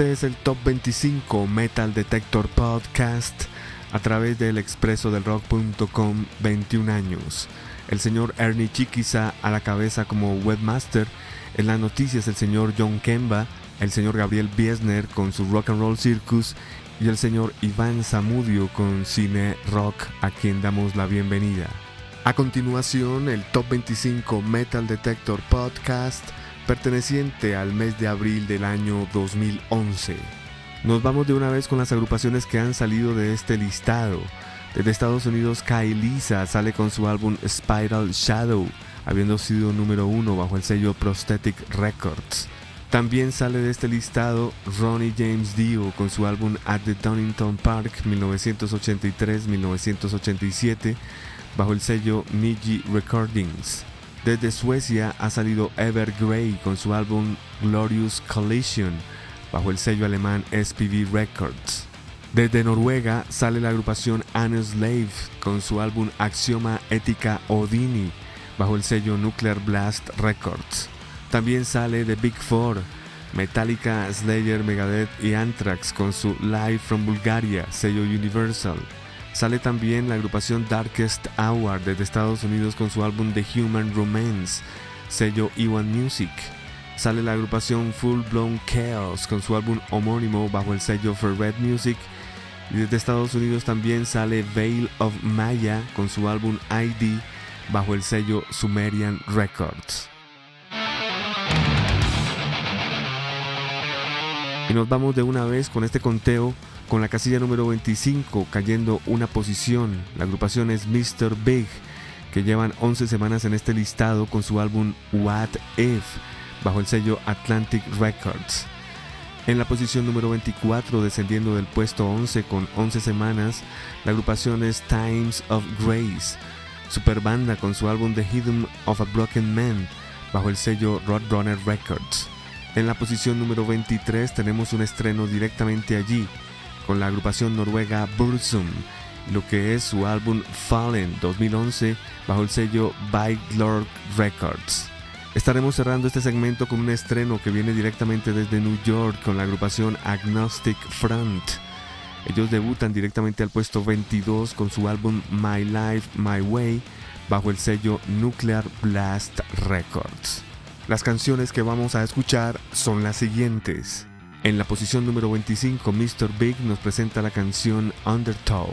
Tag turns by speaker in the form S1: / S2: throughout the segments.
S1: Este es el Top 25 Metal Detector Podcast a través del expreso del rock.com 21 años. El señor Ernie Chiquiza a la cabeza como webmaster. En las noticias el señor John Kemba, el señor Gabriel Biesner con su Rock and Roll Circus y el señor Iván Zamudio con Cine Rock a quien damos la bienvenida. A continuación el Top 25 Metal Detector Podcast perteneciente al mes de abril del año 2011. Nos vamos de una vez con las agrupaciones que han salido de este listado. Desde Estados Unidos, Lisa sale con su álbum Spiral Shadow, habiendo sido número uno bajo el sello Prosthetic Records. También sale de este listado Ronnie James Dio con su álbum At the Donington Park 1983-1987 bajo el sello Niji Recordings. Desde Suecia ha salido Ever Grey con su álbum Glorious Collision bajo el sello alemán SPV Records. Desde Noruega sale la agrupación Slave con su álbum Axioma Ética Odini bajo el sello Nuclear Blast Records. También sale The Big Four, Metallica, Slayer, Megadeth y Anthrax con su Live from Bulgaria, sello Universal. Sale también la agrupación Darkest Hour desde Estados Unidos con su álbum The Human Romance, sello Iwan Music. Sale la agrupación Full Blown Chaos con su álbum homónimo bajo el sello For Red Music. Y desde Estados Unidos también sale Veil of Maya con su álbum ID bajo el sello Sumerian Records. Y nos vamos de una vez con este conteo con la casilla número 25 cayendo una posición. La agrupación es Mr. Big, que llevan 11 semanas en este listado con su álbum What If, bajo el sello Atlantic Records. En la posición número 24, descendiendo del puesto 11 con 11 semanas, la agrupación es Times of Grace, super banda con su álbum The Hidden of a Broken Man, bajo el sello Roadrunner Records. En la posición número 23 tenemos un estreno directamente allí, con la agrupación noruega Bursum, lo que es su álbum Fallen 2011 bajo el sello By Lord Records. Estaremos cerrando este segmento con un estreno que viene directamente desde New York con la agrupación Agnostic Front. Ellos debutan directamente al puesto 22 con su álbum My Life, My Way bajo el sello Nuclear Blast Records. Las canciones que vamos a escuchar son las siguientes. En la posición número 25, Mr. Big nos presenta la canción Undertow.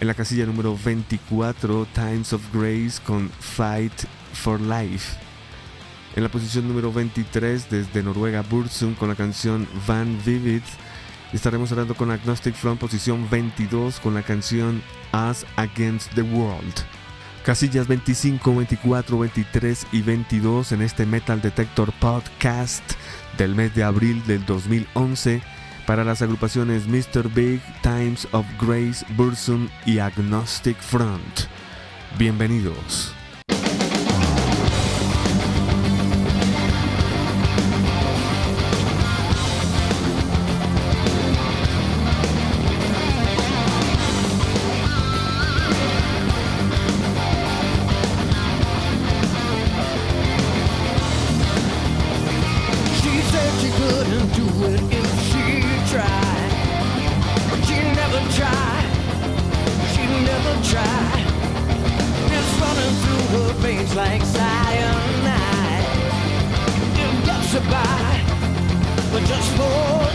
S1: En la casilla número 24, Times of Grace con Fight for Life. En la posición número 23, desde Noruega, Bursum con la canción Van Vivid. Estaremos hablando con Agnostic Front, posición 22, con la canción Us Against the World. Casillas 25, 24, 23 y 22 en este Metal Detector Podcast del mes de abril del 2011 para las agrupaciones Mr. Big, Times of Grace, Bursum y Agnostic Front. Bienvenidos.
S2: like cyanide. It drops by, but just for.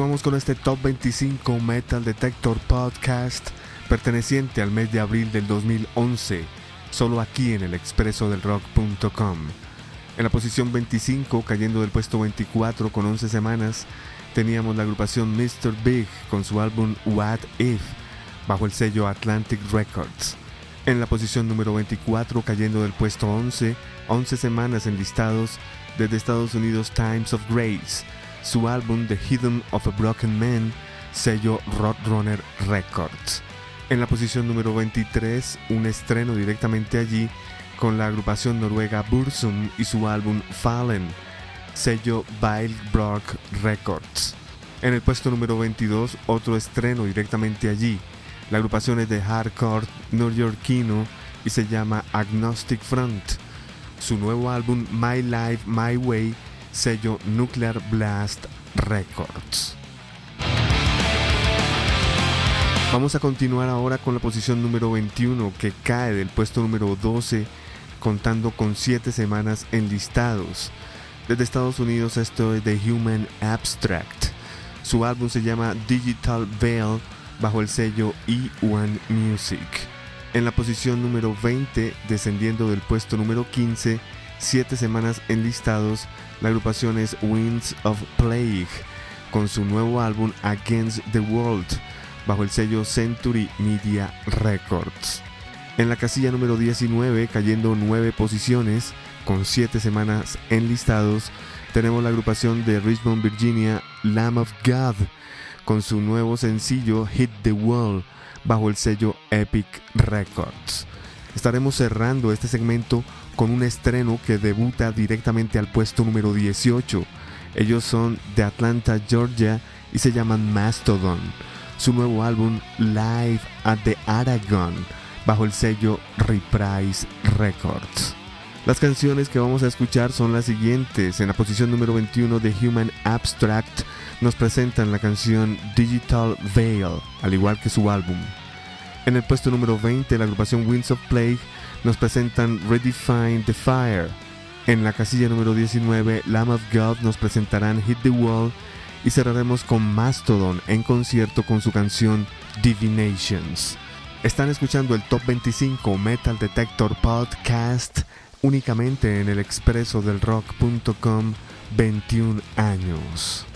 S1: Continuamos con este Top 25 Metal Detector Podcast perteneciente al mes de abril del 2011, solo aquí en el expreso del rock.com. En la posición 25, cayendo del puesto 24 con 11 semanas, teníamos la agrupación Mr. Big con su álbum What If, bajo el sello Atlantic Records. En la posición número 24, cayendo del puesto 11, 11 semanas en listados desde Estados Unidos Times of Grace, su álbum The Hidden of a Broken Man, sello Roadrunner Records. En la posición número 23, un estreno directamente allí con la agrupación noruega Bursum y su álbum Fallen, sello Brock Records. En el puesto número 22, otro estreno directamente allí. La agrupación es de hardcore neoyorquino y se llama Agnostic Front. Su nuevo álbum My Life My Way, sello Nuclear Blast Records. Vamos a continuar ahora con la posición número 21 que cae del puesto número 12 contando con 7 semanas en listados. Desde Estados Unidos esto es The Human Abstract. Su álbum se llama Digital Veil bajo el sello E1 Music. En la posición número 20, descendiendo del puesto número 15, 7 semanas en listados, la agrupación es Winds of Plague con su nuevo álbum Against the World bajo el sello Century Media Records. En la casilla número 19, cayendo 9 posiciones, con 7 semanas enlistados, tenemos la agrupación de Richmond, Virginia, Lamb of God, con su nuevo sencillo Hit the Wall, bajo el sello Epic Records. Estaremos cerrando este segmento con un estreno que debuta directamente al puesto número 18. Ellos son de Atlanta, Georgia y se llaman Mastodon su nuevo álbum Live at the Aragon bajo el sello Reprise Records. Las canciones que vamos a escuchar son las siguientes. En la posición número 21 de Human Abstract nos presentan la canción Digital Veil, al igual que su álbum. En el puesto número 20, la agrupación Winds of Plague nos presentan Redefine the Fire. En la casilla número 19, Lamb of God nos presentarán Hit the Wall y cerraremos con Mastodon en concierto con su canción Divinations. Están escuchando el Top 25 Metal Detector Podcast únicamente en el expreso del rock.com 21 años.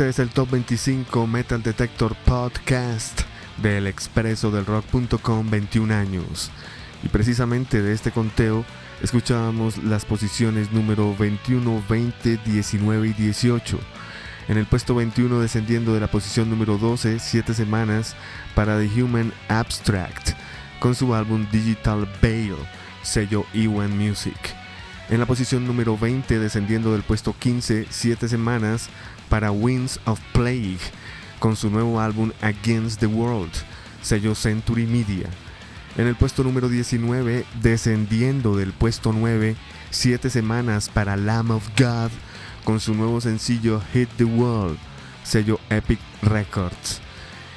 S1: Este es el Top 25 Metal Detector Podcast del expreso del rock.com 21 años. Y precisamente de este conteo escuchábamos las posiciones número 21, 20, 19 y 18. En el puesto 21 descendiendo de la posición número 12, 7 semanas para The Human Abstract con su álbum Digital Veil, sello Ewan Music. En la posición número 20 descendiendo del puesto 15, 7 semanas para Winds of Plague con su nuevo álbum Against the World, sello Century Media. En el puesto número 19, descendiendo del puesto 9, 7 semanas para Lamb of God con su nuevo sencillo Hit the World, sello Epic Records.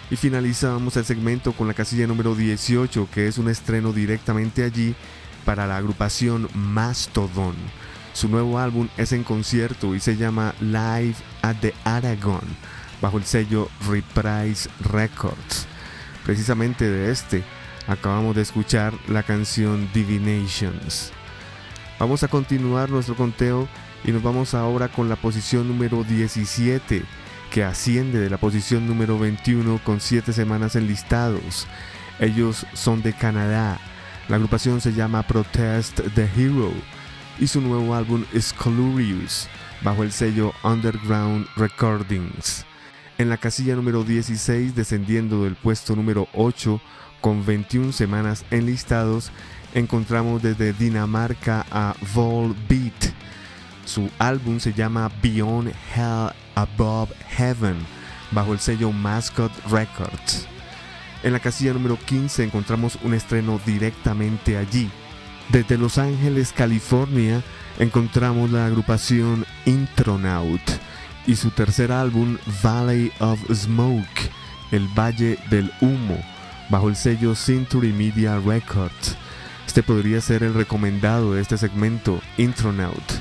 S1: Y finalizamos el segmento con la casilla número 18, que es un estreno directamente allí para la agrupación Mastodon. Su nuevo álbum es en concierto y se llama Live at the Aragon, bajo el sello Reprise Records. Precisamente de este acabamos de escuchar la canción Divinations. Vamos a continuar nuestro conteo y nos vamos ahora con la posición número 17, que asciende de la posición número 21 con 7 semanas enlistados. Ellos son de Canadá. La agrupación se llama Protest the Hero y su nuevo álbum Scalurius bajo el sello Underground Recordings. En la casilla número 16, descendiendo del puesto número 8 con 21 semanas enlistados, encontramos desde Dinamarca a Volbeat. Su álbum se llama Beyond Hell Above Heaven bajo el sello Mascot Records. En la casilla número 15 encontramos un estreno directamente allí, desde Los Ángeles, California, encontramos la agrupación Intronaut y su tercer álbum Valley of Smoke, El Valle del Humo, bajo el sello Century Media Records. Este podría ser el recomendado de este segmento, Intronaut.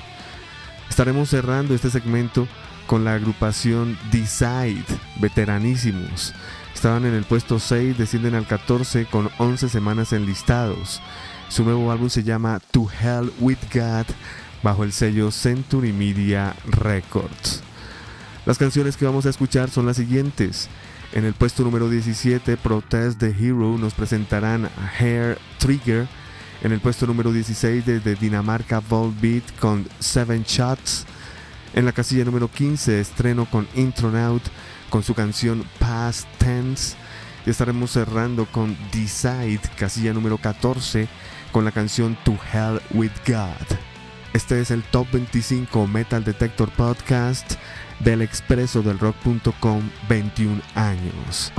S1: Estaremos cerrando este segmento con la agrupación Decide, veteranísimos. Estaban en el puesto 6, descienden al 14 con 11 semanas enlistados. Su nuevo álbum se llama To Hell with God bajo el sello Century Media Records. Las canciones que vamos a escuchar son las siguientes. En el puesto número 17, Protest the Hero, nos presentarán Hair Trigger. En el puesto número 16, desde Dinamarca, Volbeat con Seven Shots. En la casilla número 15, estreno con Intronaut con su canción Past Tense. Y estaremos cerrando con Decide, casilla número 14 con la canción To Hell with God. Este es el Top 25 Metal Detector Podcast del expreso del rock.com 21 años.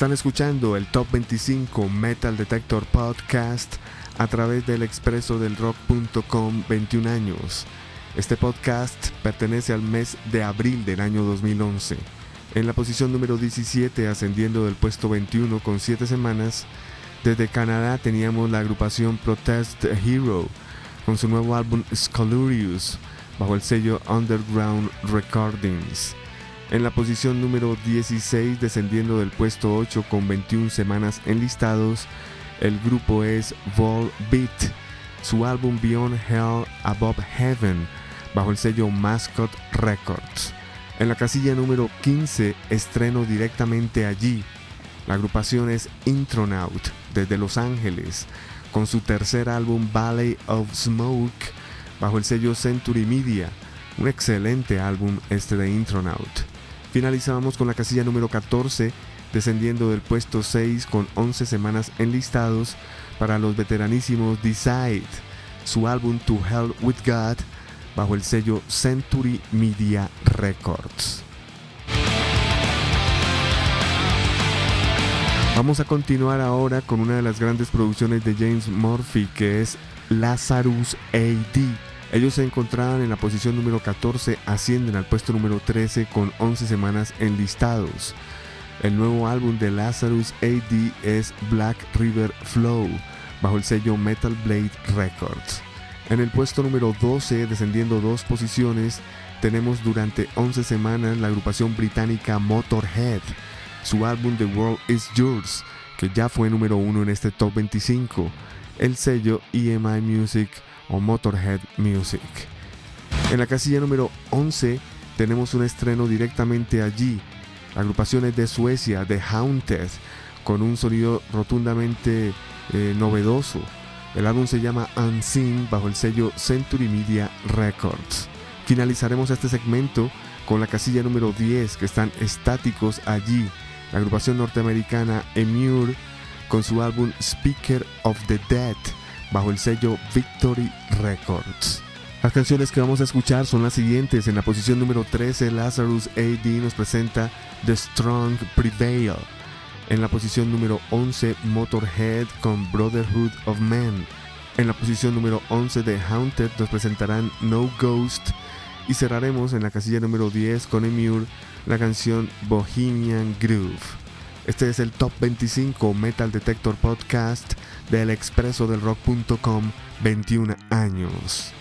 S1: Están escuchando el Top 25 Metal Detector Podcast a través del expreso del rock.com 21 años. Este podcast pertenece al mes de abril del año 2011. En la posición número 17, ascendiendo del puesto 21 con 7 semanas, desde Canadá teníamos la agrupación Protest Hero con su nuevo álbum Scalurius bajo el sello Underground Recordings. En la posición número 16, descendiendo del puesto 8 con 21 semanas enlistados, el grupo es Volbeat, su álbum Beyond Hell Above Heaven, bajo el sello Mascot Records. En la casilla número 15, estreno directamente allí. La agrupación es Intronaut, desde Los Ángeles, con su tercer álbum Valley of Smoke, bajo el sello Century Media. Un excelente álbum este de Intronaut. Finalizábamos con la casilla número 14, descendiendo del puesto 6 con 11 semanas enlistados para los veteranísimos Decide, su álbum To Hell With God, bajo el sello Century Media Records. Vamos a continuar ahora con una de las grandes producciones de James Murphy que es Lazarus AD. Ellos se encontraban en la posición número 14, ascienden al puesto número 13 con 11 semanas enlistados. El nuevo álbum de Lazarus AD es Black River Flow, bajo el sello Metal Blade Records. En el puesto número 12, descendiendo dos posiciones, tenemos durante 11 semanas la agrupación británica Motorhead, su álbum The World Is Yours, que ya fue número 1 en este top 25, el sello EMI Music o Motorhead Music. En la casilla número 11 tenemos un estreno directamente allí, la agrupación es de Suecia, The Haunted, con un sonido rotundamente eh, novedoso. El álbum se llama Unseen bajo el sello Century Media Records. Finalizaremos este segmento con la casilla número 10 que están estáticos allí. La agrupación norteamericana Emure con su álbum Speaker of the Dead bajo el sello Victory Records. Las canciones que vamos a escuchar son las siguientes. En la posición número 13, Lazarus AD nos presenta The Strong Prevail. En la posición número 11, Motorhead con Brotherhood of Men. En la posición número 11 de Haunted nos presentarán No Ghost. Y cerraremos en la casilla número 10 con Emure la canción Bohemian Groove. Este es el Top 25 Metal Detector Podcast del expreso del rock.com 21 años.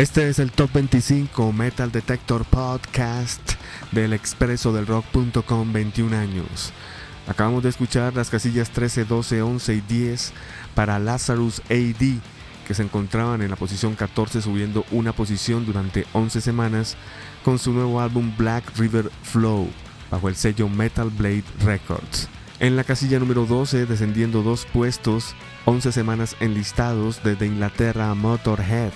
S1: Este es el Top 25 Metal Detector Podcast del expreso del rock.com 21 años. Acabamos de escuchar las casillas 13, 12, 11 y 10 para Lazarus AD, que se encontraban en la posición 14 subiendo una posición durante 11 semanas con su nuevo álbum Black River Flow bajo el sello Metal Blade Records. En la casilla número 12, descendiendo dos puestos, 11 semanas enlistados desde Inglaterra a Motorhead,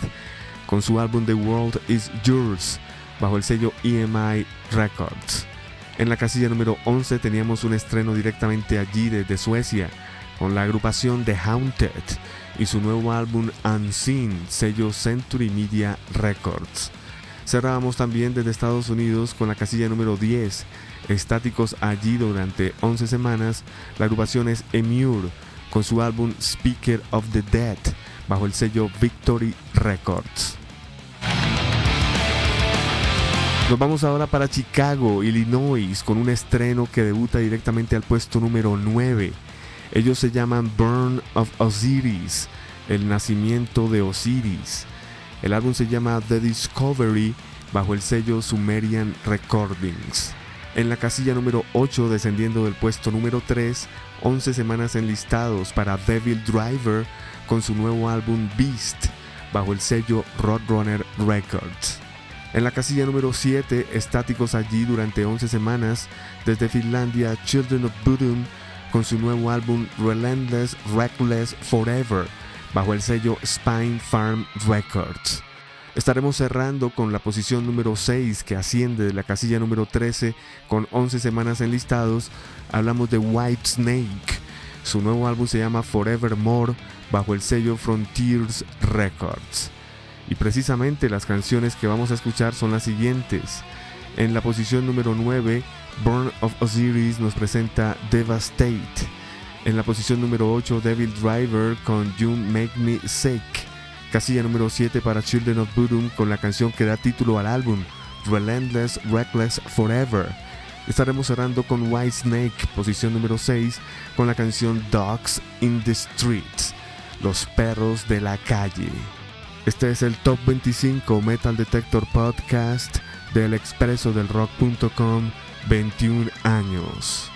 S1: con su álbum The World Is Yours, bajo el sello EMI Records. En la casilla número 11 teníamos un estreno directamente allí desde Suecia, con la agrupación The Haunted y su nuevo álbum Unseen, sello Century Media Records. Cerrábamos también desde Estados Unidos con la casilla número 10, estáticos allí durante 11 semanas, la agrupación es Emure con su álbum Speaker of the Dead bajo el sello Victory Records. Nos vamos ahora para Chicago, Illinois, con un estreno que debuta directamente al puesto número 9. Ellos se llaman Burn of Osiris, el nacimiento de Osiris. El álbum se llama The Discovery bajo el sello Sumerian Recordings. En la casilla número 8, descendiendo del puesto número 3, 11 semanas enlistados para Devil Driver con su nuevo álbum Beast bajo el sello Roadrunner Records. En la casilla número 7, estáticos allí durante 11 semanas, desde Finlandia, Children of Bodom con su nuevo álbum Relentless Reckless Forever bajo el sello Spine Farm Records. Estaremos cerrando con la posición número 6 que asciende de la casilla número 13 con 11 semanas enlistados. Hablamos de White Snake. Su nuevo álbum se llama Forevermore bajo el sello Frontiers Records. Y precisamente las canciones que vamos a escuchar son las siguientes. En la posición número 9, Burn of Osiris nos presenta Devastate. En la posición número 8, Devil Driver con You Make Me Sick. Casilla número 7 para Children of Bodom con la canción que da título al álbum, Relentless Reckless Forever. Estaremos cerrando con White Snake, posición número 6, con la canción Dogs in the Streets, Los Perros de la Calle. Este es el Top 25 Metal Detector Podcast del expreso del rock.com 21 años.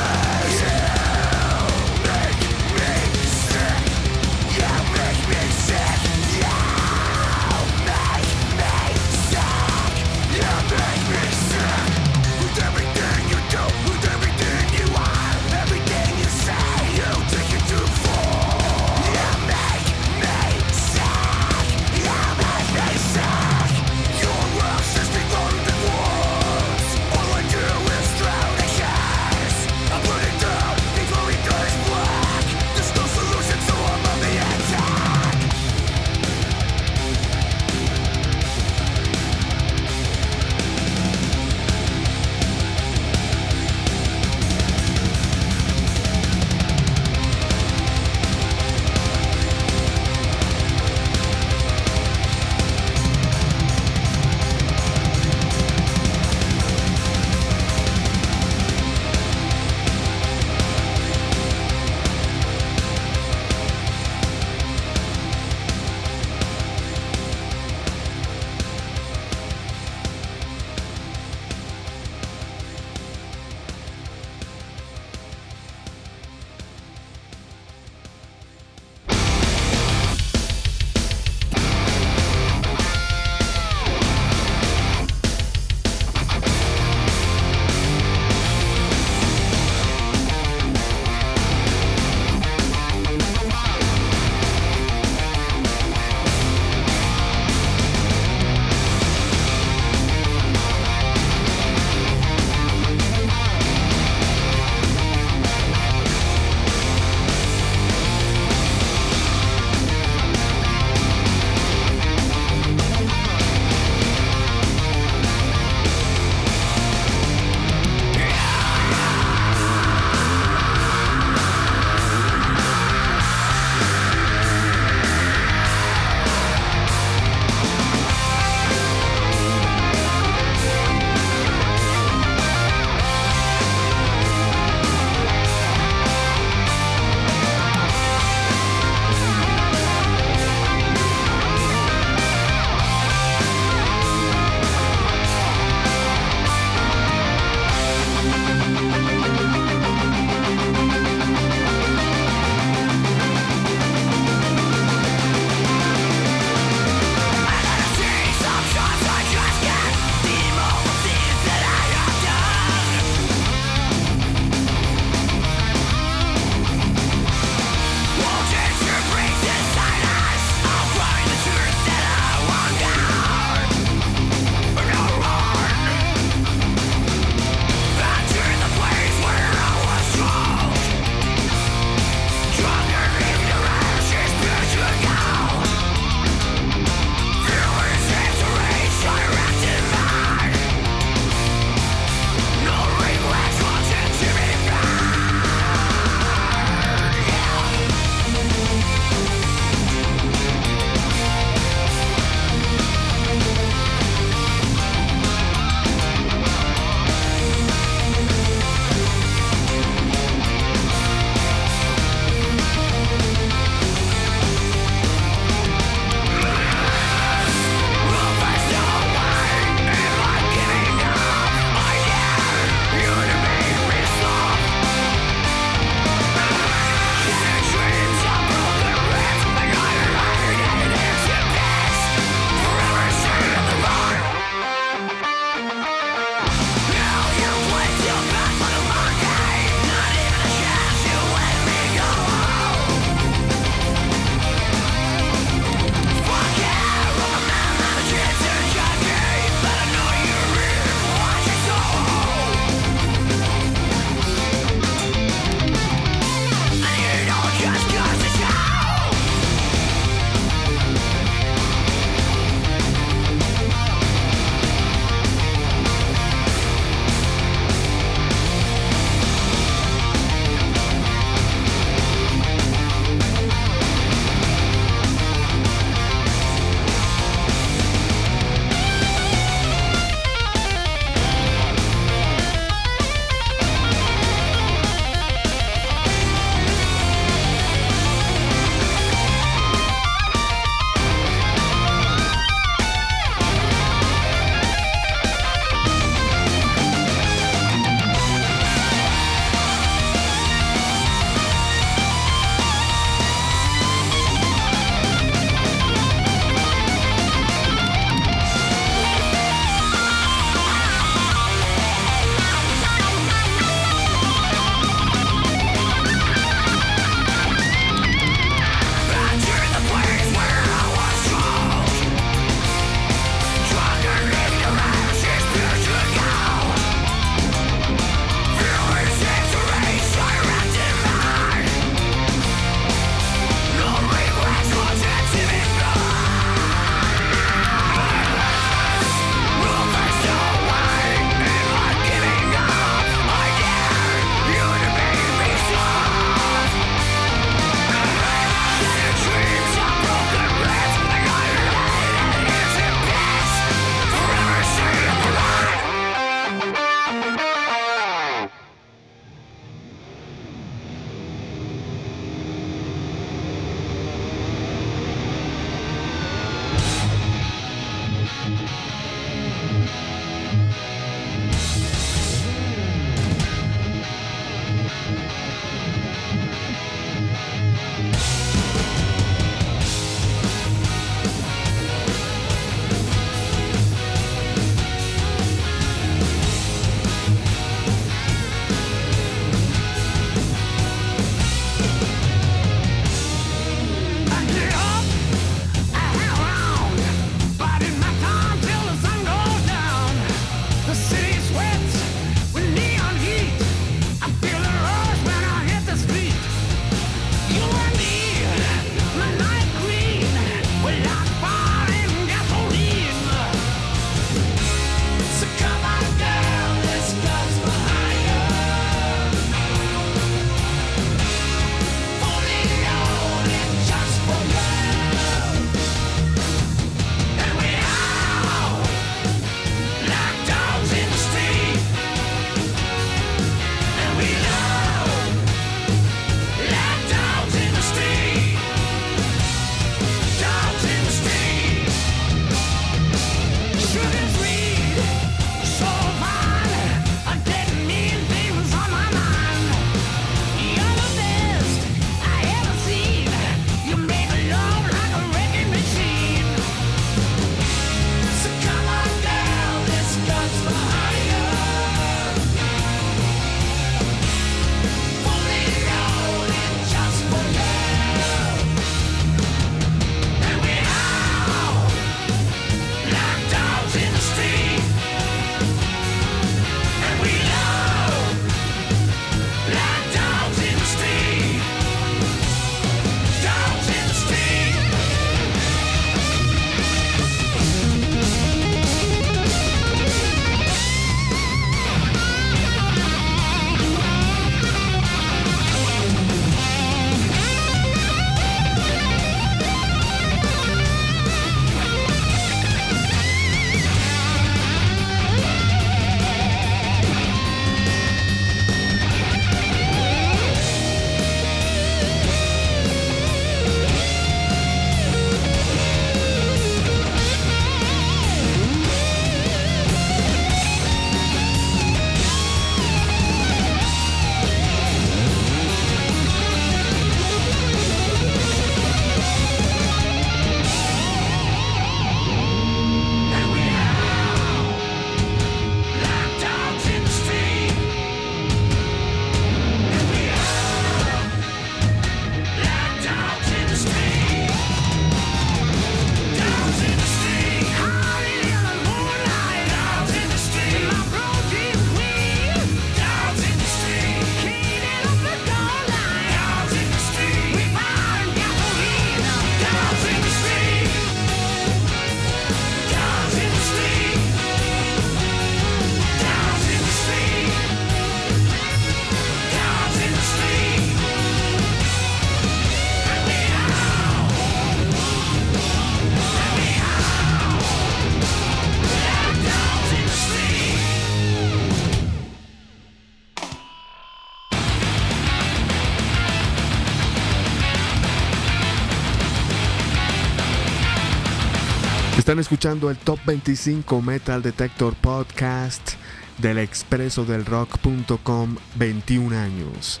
S1: Están escuchando el Top 25 Metal Detector Podcast del expreso del rock.com 21 años.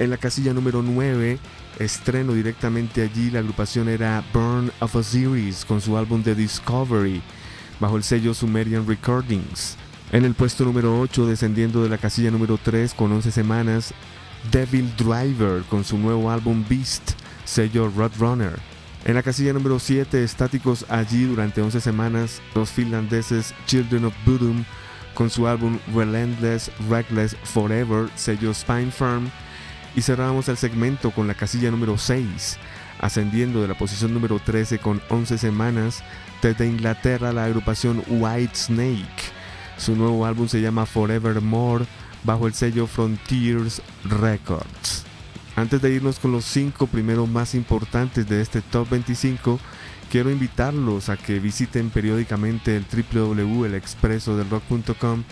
S1: En la casilla número 9, estreno directamente allí, la agrupación era Burn of a Series con su álbum The Discovery bajo el sello Sumerian Recordings. En el puesto número 8, descendiendo de la casilla número 3 con 11 semanas, Devil Driver con su nuevo álbum Beast, sello Roadrunner. En la casilla número 7, estáticos allí durante 11 semanas, los finlandeses Children of Bodom con su álbum Relentless Reckless Forever, sello Spine Firm. Y cerramos el segmento con la casilla número 6, ascendiendo de la posición número 13 con 11 semanas, desde Inglaterra la agrupación White Snake. Su nuevo álbum se llama Forevermore bajo el sello Frontiers Records. Antes de irnos con los 5 primeros más importantes de este Top 25, quiero invitarlos a que visiten periódicamente el www.elexpresodelrock.com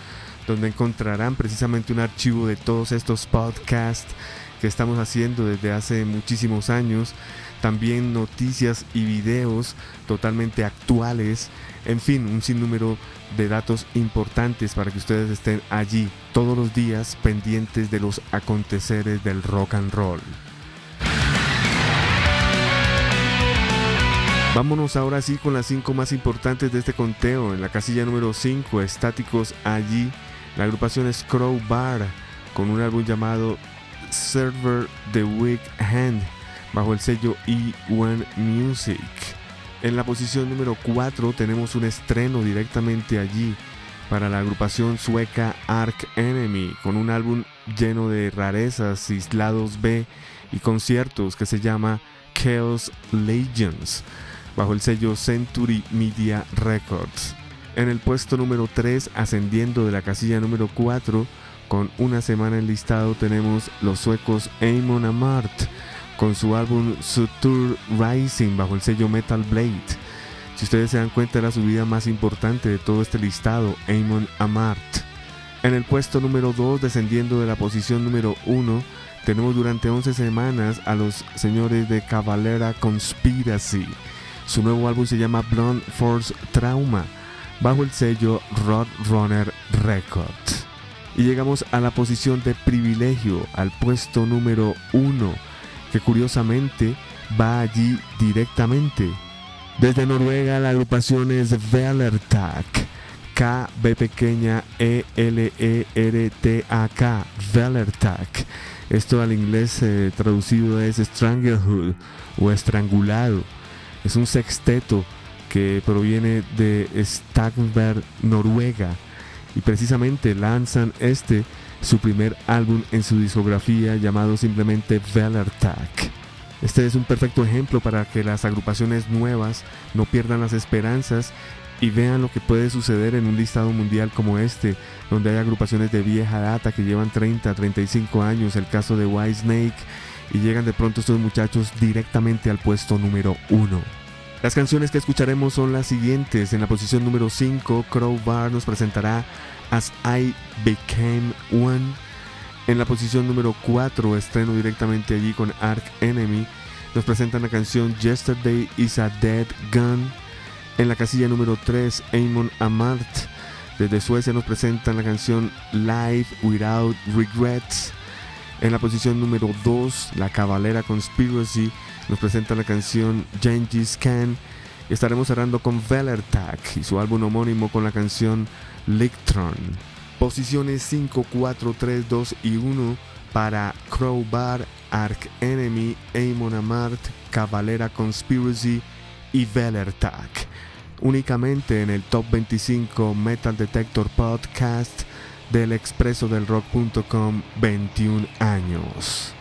S1: donde encontrarán precisamente un archivo de todos estos podcasts que estamos haciendo desde hace muchísimos años, también noticias y videos totalmente actuales, en fin, un sinnúmero de datos importantes para que ustedes estén allí todos los días pendientes de los aconteceres del rock and roll. Vámonos ahora sí con las 5 más importantes de este conteo. En la casilla número 5, estáticos allí, la agrupación es Bar con un álbum llamado Server The Weak Hand bajo el sello E1 Music. En la posición número 4 tenemos un estreno directamente allí para la agrupación sueca Ark Enemy con un álbum lleno de rarezas, aislados B y conciertos que se llama Chaos Legends bajo el sello Century Media Records. En el puesto número 3, ascendiendo de la casilla número 4, con una semana en listado tenemos los suecos Amon Amart con su álbum Suture Rising bajo el sello Metal Blade. Si ustedes se dan cuenta era la subida más importante de todo este listado, Amon Amart. En el puesto número 2, descendiendo de la posición número 1, tenemos durante 11 semanas a los señores de Cavalera Conspiracy. Su nuevo álbum se llama Blonde Force Trauma, bajo el sello Roadrunner Records. Y llegamos a la posición de privilegio, al puesto número 1, que curiosamente va allí directamente. Desde Noruega la agrupación es Velertak, K B pequeña E L E R T A K, Velertak. Esto al inglés eh, traducido es Stranglehood o estrangulado. Es un sexteto que proviene de Stagberg, Noruega, y precisamente lanzan este su primer álbum en su discografía llamado simplemente Velertak. Este es un perfecto ejemplo para que las agrupaciones nuevas no pierdan las esperanzas y vean lo que puede suceder en un listado mundial como este, donde hay agrupaciones de vieja data que llevan 30, 35 años, el caso de White Snake, y llegan de pronto estos muchachos directamente al puesto número 1. Las canciones que escucharemos son las siguientes. En la posición número 5, Crowbar nos presentará As I Became One. En la posición número 4, estreno directamente allí con Ark Enemy, nos presentan la canción Yesterday is a Dead Gun. En la casilla número 3, Amon Amart. Desde Suecia nos presentan la canción Live Without Regrets. En la posición número 2, La Cavalera Conspiracy nos presenta la canción Gengis Khan. Estaremos cerrando con Velertak y su álbum homónimo con la canción Lictron. Posiciones 5, 4, 3, 2 y 1 para Crowbar, Ark Enemy, Amon Amart, Cavalera Conspiracy y Velertak. Únicamente en el Top 25 Metal Detector Podcast del expreso del rock.com 21 años.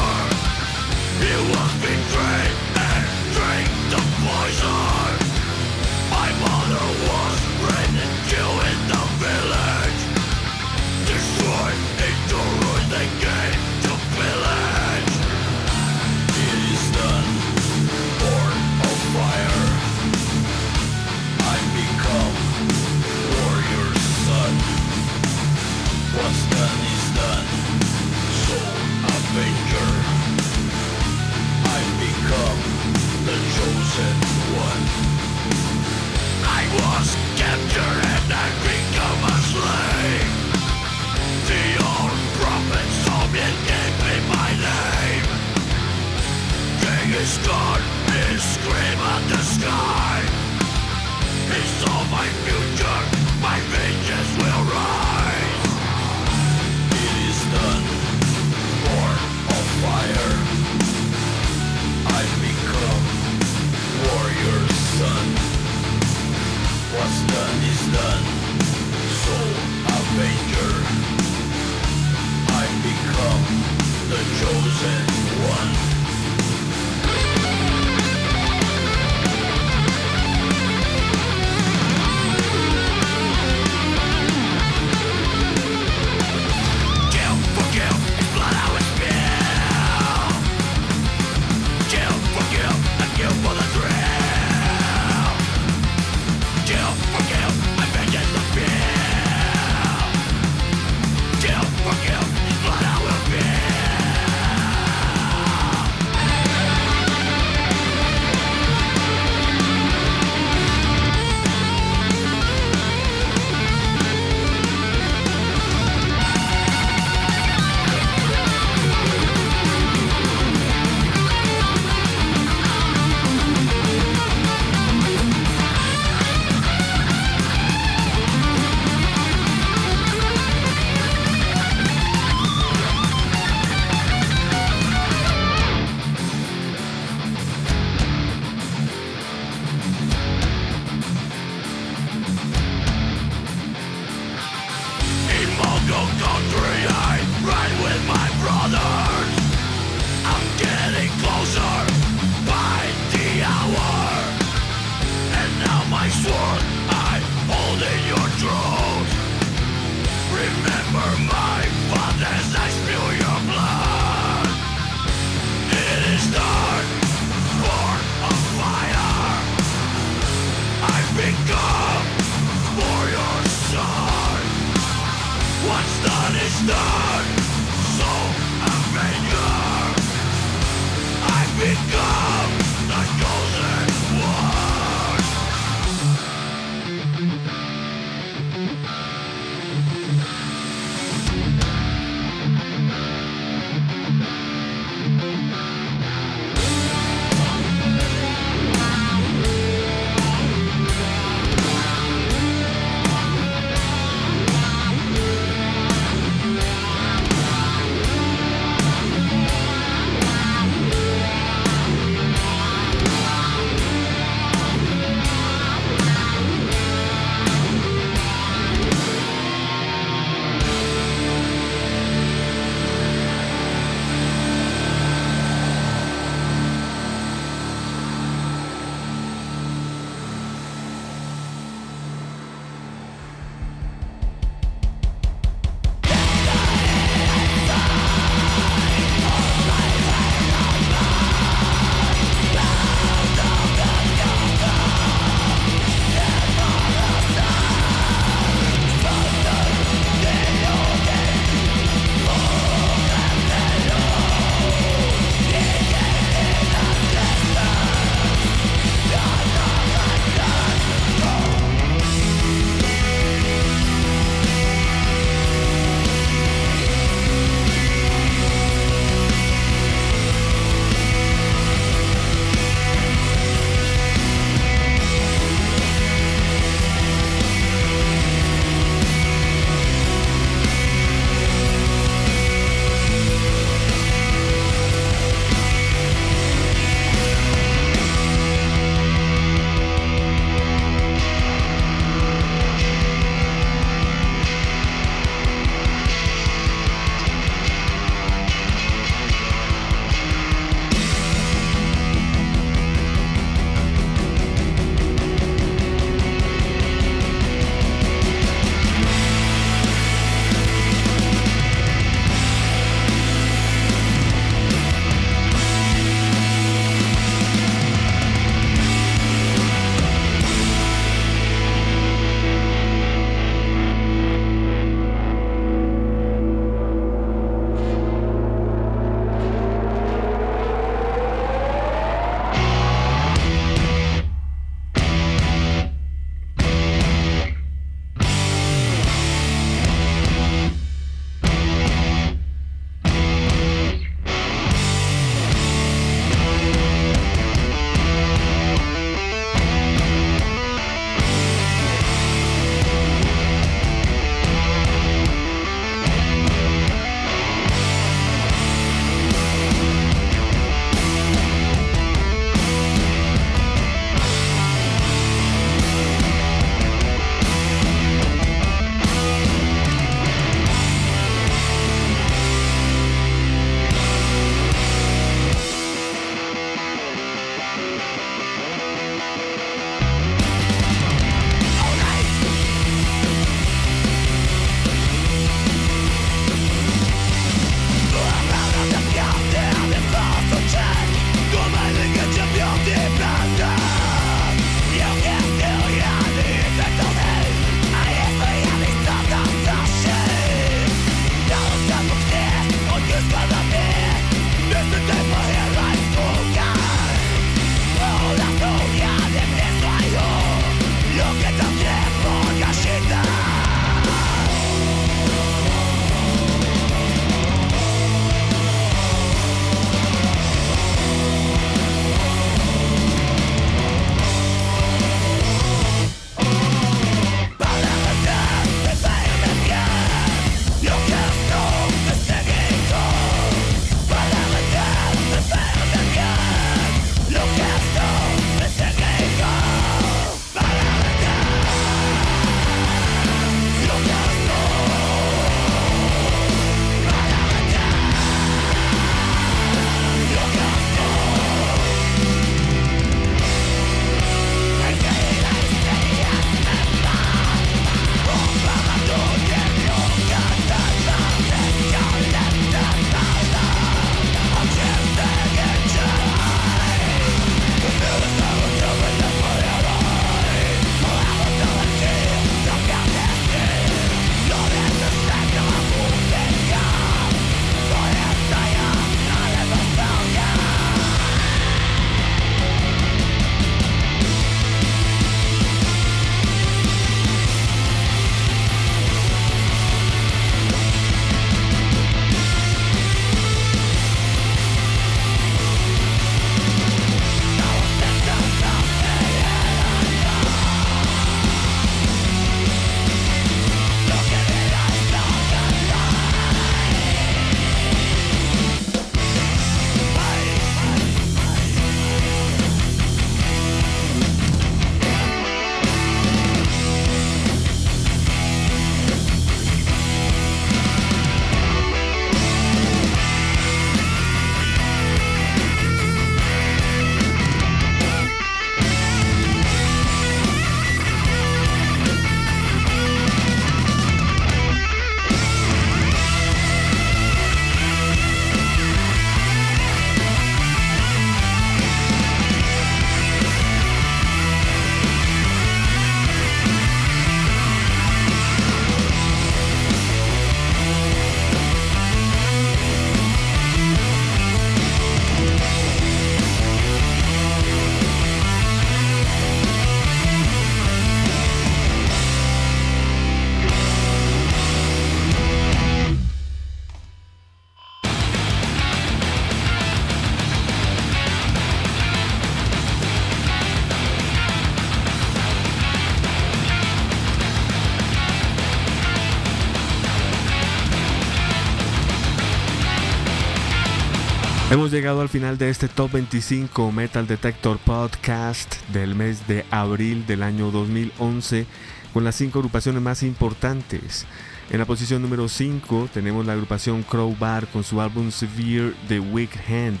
S1: Hemos llegado al final de este Top 25 Metal Detector Podcast del mes de abril del año 2011 con las cinco agrupaciones más importantes. En la posición número 5 tenemos la agrupación Crowbar con su álbum Severe The Weak Hand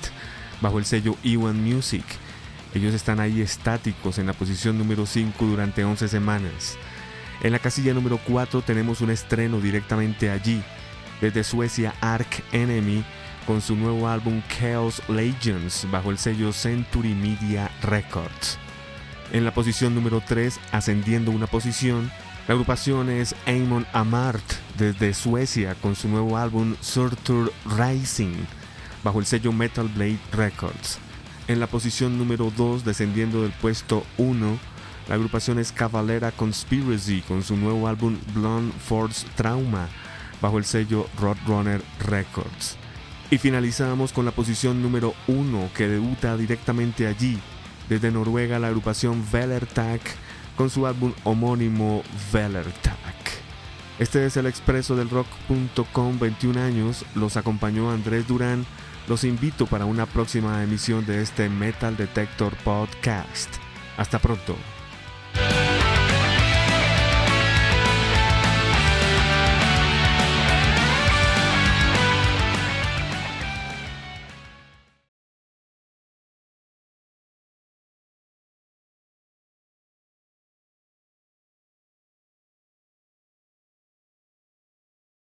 S1: bajo el sello E1 Music. Ellos están ahí estáticos en la posición número 5 durante 11 semanas. En la casilla número 4 tenemos un estreno directamente allí, desde Suecia Ark Enemy con su nuevo álbum Chaos Legends bajo el sello Century Media Records. En la posición número 3, ascendiendo una posición, la agrupación es Amon Amart desde Suecia con su nuevo álbum Surtur Rising bajo el sello Metal Blade Records. En la posición número 2, descendiendo del puesto 1, la agrupación es Cavalera Conspiracy con su nuevo álbum Blonde Force Trauma bajo el sello Roadrunner Records. Y finalizamos con la posición número 1 que debuta directamente allí, desde Noruega la agrupación Velertak con su álbum homónimo Velertak. Este es el expreso del rock.com 21 años, los acompañó Andrés Durán, los invito para una próxima emisión de este Metal Detector Podcast. Hasta pronto.